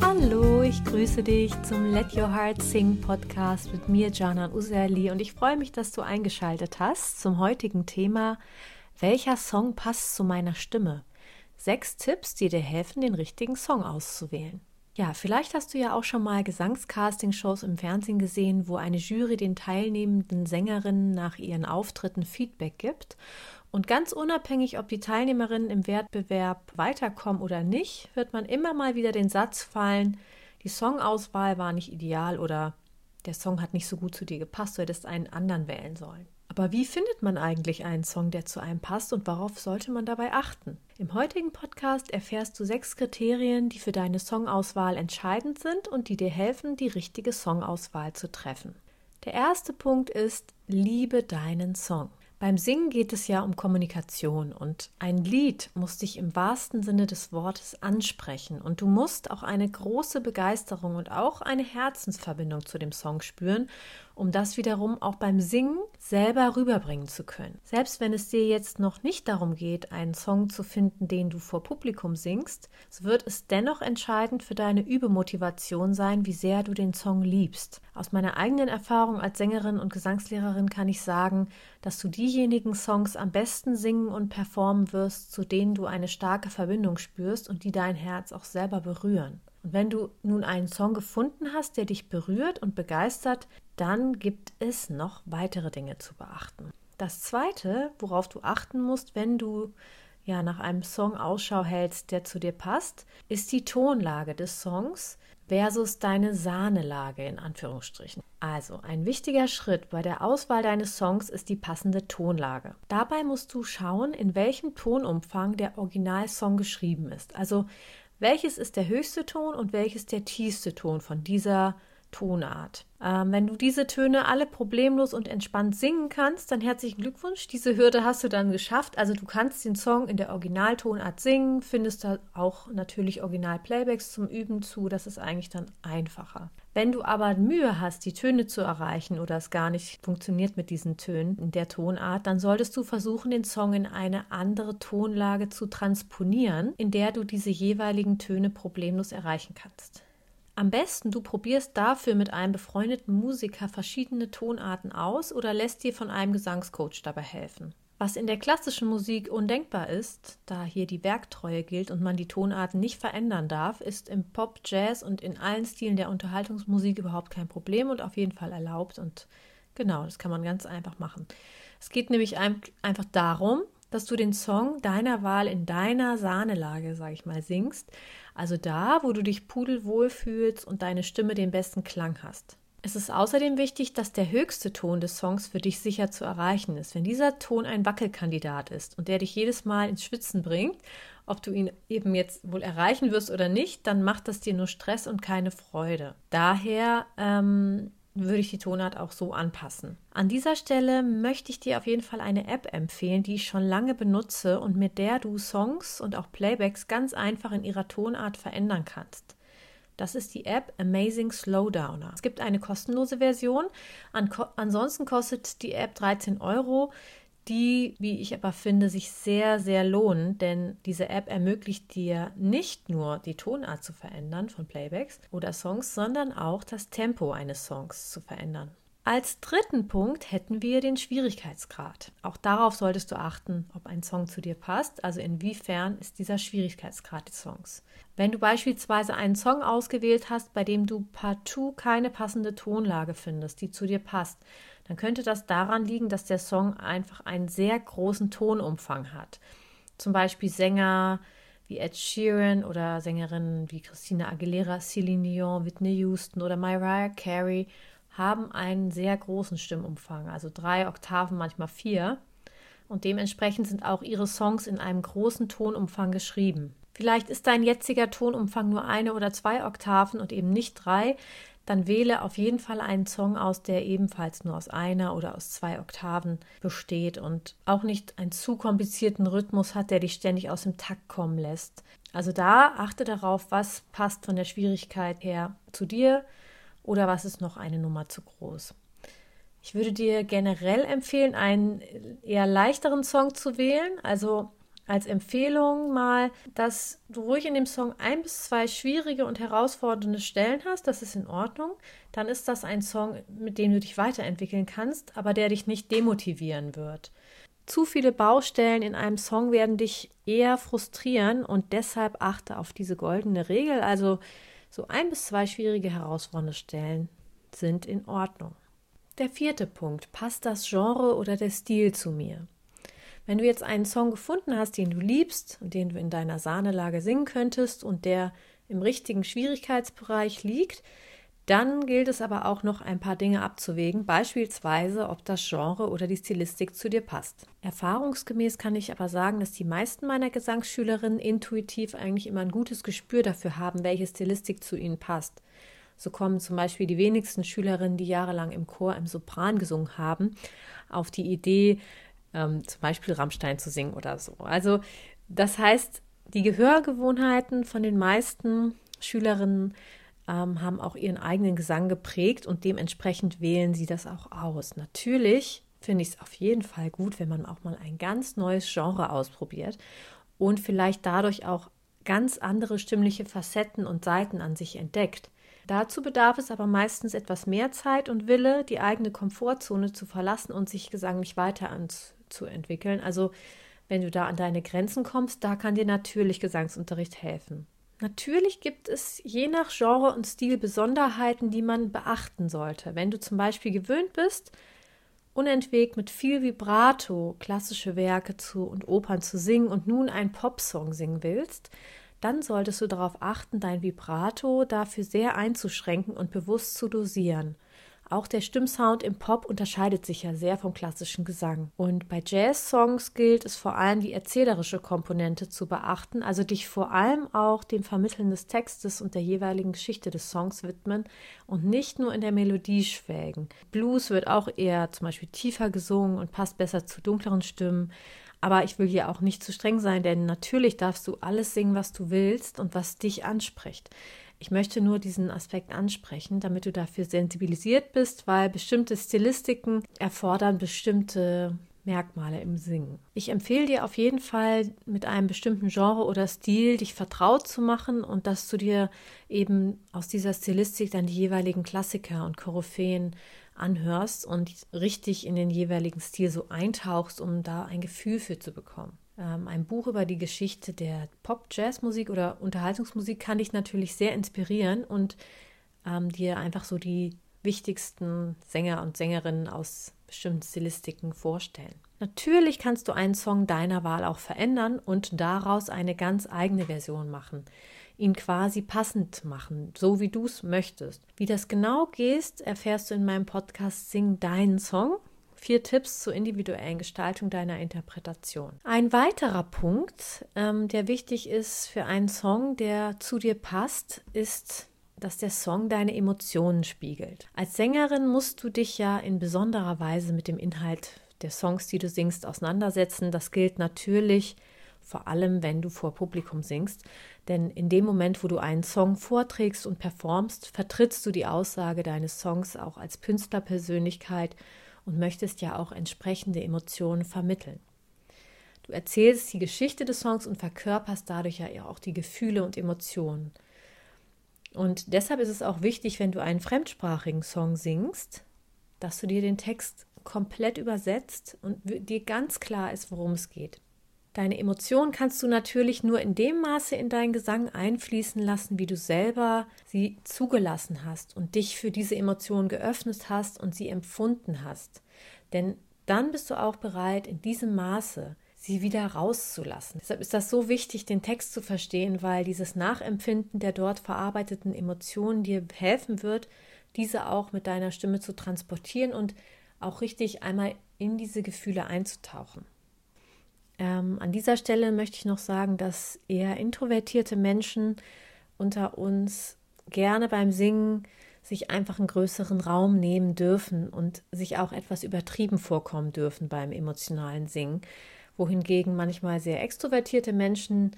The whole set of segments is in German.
Hallo, ich grüße dich zum Let Your Heart Sing Podcast mit mir, Janan Userli, und ich freue mich, dass du eingeschaltet hast zum heutigen Thema Welcher Song passt zu meiner Stimme? Sechs Tipps, die dir helfen, den richtigen Song auszuwählen. Ja, vielleicht hast du ja auch schon mal Gesangscasting-Shows im Fernsehen gesehen, wo eine Jury den teilnehmenden Sängerinnen nach ihren Auftritten Feedback gibt. Und ganz unabhängig, ob die Teilnehmerinnen im Wettbewerb weiterkommen oder nicht, hört man immer mal wieder den Satz fallen, die Songauswahl war nicht ideal oder der Song hat nicht so gut zu dir gepasst, du hättest einen anderen wählen sollen. Aber wie findet man eigentlich einen Song, der zu einem passt und worauf sollte man dabei achten? Im heutigen Podcast erfährst du sechs Kriterien, die für deine Songauswahl entscheidend sind und die dir helfen, die richtige Songauswahl zu treffen. Der erste Punkt ist, liebe deinen Song. Beim Singen geht es ja um Kommunikation und ein Lied muss dich im wahrsten Sinne des Wortes ansprechen. Und du musst auch eine große Begeisterung und auch eine Herzensverbindung zu dem Song spüren, um das wiederum auch beim Singen selber rüberbringen zu können. Selbst wenn es dir jetzt noch nicht darum geht, einen Song zu finden, den du vor Publikum singst, so wird es dennoch entscheidend für deine Übemotivation sein, wie sehr du den Song liebst. Aus meiner eigenen Erfahrung als Sängerin und Gesangslehrerin kann ich sagen, dass du diejenigen Songs am besten singen und performen wirst, zu denen du eine starke Verbindung spürst und die dein Herz auch selber berühren. Und wenn du nun einen Song gefunden hast, der dich berührt und begeistert, dann gibt es noch weitere Dinge zu beachten. Das zweite, worauf du achten musst, wenn du ja nach einem Song Ausschau hältst, der zu dir passt, ist die Tonlage des Songs versus deine Sahnelage in Anführungsstrichen. Also ein wichtiger Schritt bei der Auswahl deines Songs ist die passende Tonlage. Dabei musst du schauen, in welchem Tonumfang der Originalsong geschrieben ist. Also welches ist der höchste Ton und welches der tiefste Ton von dieser Tonart. Ähm, wenn du diese Töne alle problemlos und entspannt singen kannst, dann herzlichen Glückwunsch. Diese Hürde hast du dann geschafft. Also du kannst den Song in der Originaltonart singen, findest da auch natürlich Original-Playbacks zum Üben zu. Das ist eigentlich dann einfacher. Wenn du aber Mühe hast, die Töne zu erreichen oder es gar nicht funktioniert mit diesen Tönen in der Tonart, dann solltest du versuchen, den Song in eine andere Tonlage zu transponieren, in der du diese jeweiligen Töne problemlos erreichen kannst. Am besten du probierst dafür mit einem befreundeten Musiker verschiedene Tonarten aus oder lässt dir von einem Gesangscoach dabei helfen. Was in der klassischen Musik undenkbar ist, da hier die Werktreue gilt und man die Tonarten nicht verändern darf, ist im Pop, Jazz und in allen Stilen der Unterhaltungsmusik überhaupt kein Problem und auf jeden Fall erlaubt. Und genau, das kann man ganz einfach machen. Es geht nämlich einfach darum, dass du den Song deiner Wahl in deiner Sahnelage, sage ich mal, singst. Also da, wo du dich pudelwohl fühlst und deine Stimme den besten Klang hast. Es ist außerdem wichtig, dass der höchste Ton des Songs für dich sicher zu erreichen ist. Wenn dieser Ton ein Wackelkandidat ist und der dich jedes Mal ins Schwitzen bringt, ob du ihn eben jetzt wohl erreichen wirst oder nicht, dann macht das dir nur Stress und keine Freude. Daher ähm, würde ich die Tonart auch so anpassen. An dieser Stelle möchte ich dir auf jeden Fall eine App empfehlen, die ich schon lange benutze und mit der du Songs und auch Playbacks ganz einfach in ihrer Tonart verändern kannst. Das ist die App Amazing Slowdowner. Es gibt eine kostenlose Version. An ansonsten kostet die App 13 Euro die, wie ich aber finde, sich sehr, sehr lohnen, denn diese App ermöglicht dir nicht nur die Tonart zu verändern von Playbacks oder Songs, sondern auch das Tempo eines Songs zu verändern. Als dritten Punkt hätten wir den Schwierigkeitsgrad. Auch darauf solltest du achten, ob ein Song zu dir passt, also inwiefern ist dieser Schwierigkeitsgrad des Songs. Wenn du beispielsweise einen Song ausgewählt hast, bei dem du partout keine passende Tonlage findest, die zu dir passt, dann könnte das daran liegen, dass der Song einfach einen sehr großen Tonumfang hat. Zum Beispiel Sänger wie Ed Sheeran oder Sängerinnen wie Christina Aguilera, Celine Dion, Whitney Houston oder Mariah Carey haben einen sehr großen Stimmumfang, also drei Oktaven, manchmal vier. Und dementsprechend sind auch ihre Songs in einem großen Tonumfang geschrieben. Vielleicht ist dein jetziger Tonumfang nur eine oder zwei Oktaven und eben nicht drei, dann wähle auf jeden Fall einen Song aus, der ebenfalls nur aus einer oder aus zwei Oktaven besteht und auch nicht einen zu komplizierten Rhythmus hat, der dich ständig aus dem Takt kommen lässt. Also da achte darauf, was passt von der Schwierigkeit her zu dir oder was ist noch eine Nummer zu groß. Ich würde dir generell empfehlen, einen eher leichteren Song zu wählen. Also als Empfehlung mal, dass du ruhig in dem Song ein bis zwei schwierige und herausfordernde Stellen hast. Das ist in Ordnung. Dann ist das ein Song, mit dem du dich weiterentwickeln kannst, aber der dich nicht demotivieren wird. Zu viele Baustellen in einem Song werden dich eher frustrieren und deshalb achte auf diese goldene Regel. Also so ein bis zwei schwierige herausfordernde Stellen sind in Ordnung. Der vierte Punkt, passt das Genre oder der Stil zu mir? Wenn du jetzt einen Song gefunden hast, den du liebst und den du in deiner Sahnelage singen könntest und der im richtigen Schwierigkeitsbereich liegt, dann gilt es aber auch noch ein paar Dinge abzuwägen, beispielsweise ob das Genre oder die Stilistik zu dir passt. Erfahrungsgemäß kann ich aber sagen, dass die meisten meiner Gesangsschülerinnen intuitiv eigentlich immer ein gutes Gespür dafür haben, welche Stilistik zu ihnen passt. So kommen zum Beispiel die wenigsten Schülerinnen, die jahrelang im Chor im Sopran gesungen haben, auf die Idee, ähm, zum Beispiel Rammstein zu singen oder so. Also das heißt, die Gehörgewohnheiten von den meisten Schülerinnen ähm, haben auch ihren eigenen Gesang geprägt und dementsprechend wählen sie das auch aus. Natürlich finde ich es auf jeden Fall gut, wenn man auch mal ein ganz neues Genre ausprobiert und vielleicht dadurch auch ganz andere stimmliche Facetten und Seiten an sich entdeckt. Dazu bedarf es aber meistens etwas mehr Zeit und Wille, die eigene Komfortzone zu verlassen und sich gesanglich weiter anzuentwickeln. Also wenn du da an deine Grenzen kommst, da kann dir natürlich Gesangsunterricht helfen. Natürlich gibt es je nach Genre und Stil Besonderheiten, die man beachten sollte. Wenn du zum Beispiel gewöhnt bist, unentwegt mit viel Vibrato klassische Werke zu und Opern zu singen und nun einen Popsong singen willst, dann solltest du darauf achten, dein Vibrato dafür sehr einzuschränken und bewusst zu dosieren. Auch der Stimmsound im Pop unterscheidet sich ja sehr vom klassischen Gesang. Und bei Jazz-Songs gilt es vor allem die erzählerische Komponente zu beachten, also dich vor allem auch dem Vermitteln des Textes und der jeweiligen Geschichte des Songs widmen und nicht nur in der Melodie schwelgen. Blues wird auch eher zum Beispiel tiefer gesungen und passt besser zu dunkleren Stimmen. Aber ich will hier auch nicht zu streng sein, denn natürlich darfst du alles singen, was du willst und was dich anspricht. Ich möchte nur diesen Aspekt ansprechen, damit du dafür sensibilisiert bist, weil bestimmte Stilistiken erfordern bestimmte Merkmale im Singen. Ich empfehle dir auf jeden Fall mit einem bestimmten Genre oder Stil dich vertraut zu machen und dass du dir eben aus dieser Stilistik dann die jeweiligen Klassiker und Koryphäen anhörst und richtig in den jeweiligen Stil so eintauchst, um da ein Gefühl für zu bekommen. Ähm, ein Buch über die Geschichte der Pop-Jazz-Musik oder Unterhaltungsmusik kann dich natürlich sehr inspirieren und ähm, dir einfach so die wichtigsten Sänger und Sängerinnen aus bestimmten Stilistiken vorstellen. Natürlich kannst du einen Song deiner Wahl auch verändern und daraus eine ganz eigene Version machen ihn quasi passend machen, so wie du es möchtest. Wie das genau geht, erfährst du in meinem Podcast Sing deinen Song. Vier Tipps zur individuellen Gestaltung deiner Interpretation. Ein weiterer Punkt, ähm, der wichtig ist für einen Song, der zu dir passt, ist dass der Song deine Emotionen spiegelt. Als Sängerin musst du dich ja in besonderer Weise mit dem Inhalt der Songs, die du singst, auseinandersetzen. Das gilt natürlich vor allem, wenn du vor Publikum singst. Denn in dem Moment, wo du einen Song vorträgst und performst, vertrittst du die Aussage deines Songs auch als Künstlerpersönlichkeit und möchtest ja auch entsprechende Emotionen vermitteln. Du erzählst die Geschichte des Songs und verkörperst dadurch ja auch die Gefühle und Emotionen. Und deshalb ist es auch wichtig, wenn du einen fremdsprachigen Song singst, dass du dir den Text komplett übersetzt und dir ganz klar ist, worum es geht. Deine Emotionen kannst du natürlich nur in dem Maße in deinen Gesang einfließen lassen, wie du selber sie zugelassen hast und dich für diese Emotionen geöffnet hast und sie empfunden hast. Denn dann bist du auch bereit, in diesem Maße sie wieder rauszulassen. Deshalb ist das so wichtig, den Text zu verstehen, weil dieses Nachempfinden der dort verarbeiteten Emotionen dir helfen wird, diese auch mit deiner Stimme zu transportieren und auch richtig einmal in diese Gefühle einzutauchen. Ähm, an dieser Stelle möchte ich noch sagen, dass eher introvertierte Menschen unter uns gerne beim Singen sich einfach einen größeren Raum nehmen dürfen und sich auch etwas übertrieben vorkommen dürfen beim emotionalen Singen, wohingegen manchmal sehr extrovertierte Menschen,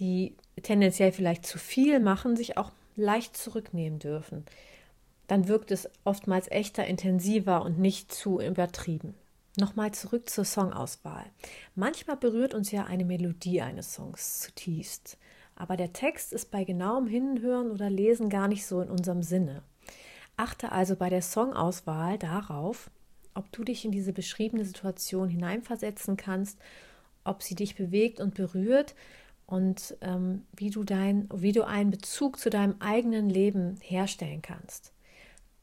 die tendenziell vielleicht zu viel machen, sich auch leicht zurücknehmen dürfen. Dann wirkt es oftmals echter, intensiver und nicht zu übertrieben. Nochmal zurück zur Songauswahl. Manchmal berührt uns ja eine Melodie eines Songs zutiefst, aber der Text ist bei genauem Hinhören oder Lesen gar nicht so in unserem Sinne. Achte also bei der Songauswahl darauf, ob du dich in diese beschriebene Situation hineinversetzen kannst, ob sie dich bewegt und berührt und ähm, wie, du dein, wie du einen Bezug zu deinem eigenen Leben herstellen kannst.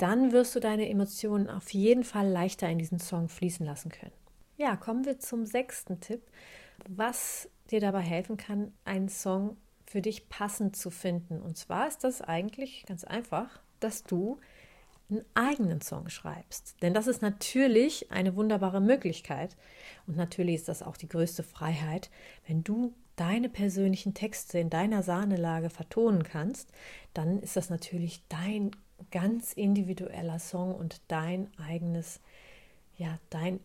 Dann wirst du deine Emotionen auf jeden Fall leichter in diesen Song fließen lassen können. Ja, kommen wir zum sechsten Tipp, was dir dabei helfen kann, einen Song für dich passend zu finden. Und zwar ist das eigentlich ganz einfach, dass du einen eigenen Song schreibst. Denn das ist natürlich eine wunderbare Möglichkeit. Und natürlich ist das auch die größte Freiheit, wenn du deine persönlichen Texte in deiner Sahnelage vertonen kannst, dann ist das natürlich dein ganz individueller Song und dein eigenes, ja, dein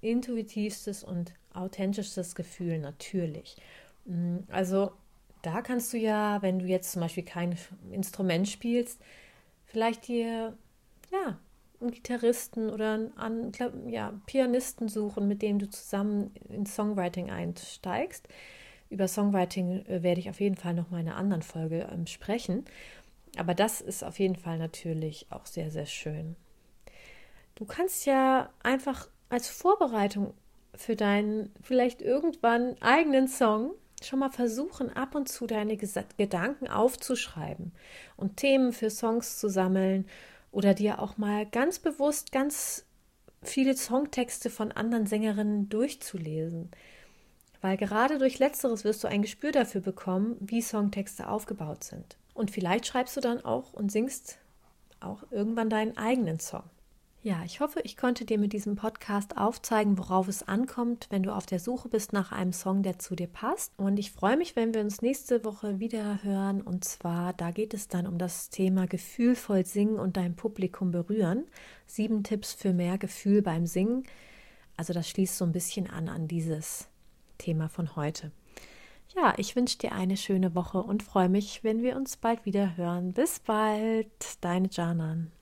intuitivstes und authentischstes Gefühl natürlich. Mm, also da kannst du ja, wenn du jetzt zum Beispiel kein Instrument spielst, vielleicht dir ja, einen Gitarristen oder einen ja, Pianisten suchen, mit dem du zusammen ins Songwriting einsteigst. Über Songwriting äh, werde ich auf jeden Fall noch mal in einer anderen Folge ähm, sprechen. Aber das ist auf jeden Fall natürlich auch sehr, sehr schön. Du kannst ja einfach als Vorbereitung für deinen vielleicht irgendwann eigenen Song schon mal versuchen, ab und zu deine Gedanken aufzuschreiben und Themen für Songs zu sammeln oder dir auch mal ganz bewusst ganz viele Songtexte von anderen Sängerinnen durchzulesen. Weil gerade durch letzteres wirst du ein Gespür dafür bekommen, wie Songtexte aufgebaut sind. Und vielleicht schreibst du dann auch und singst auch irgendwann deinen eigenen Song. Ja, ich hoffe, ich konnte dir mit diesem Podcast aufzeigen, worauf es ankommt, wenn du auf der Suche bist nach einem Song, der zu dir passt. Und ich freue mich, wenn wir uns nächste Woche wieder hören. Und zwar, da geht es dann um das Thema gefühlvoll singen und dein Publikum berühren. Sieben Tipps für mehr Gefühl beim Singen. Also das schließt so ein bisschen an an dieses Thema von heute. Ja, ich wünsche dir eine schöne Woche und freue mich, wenn wir uns bald wieder hören. Bis bald, deine Janan.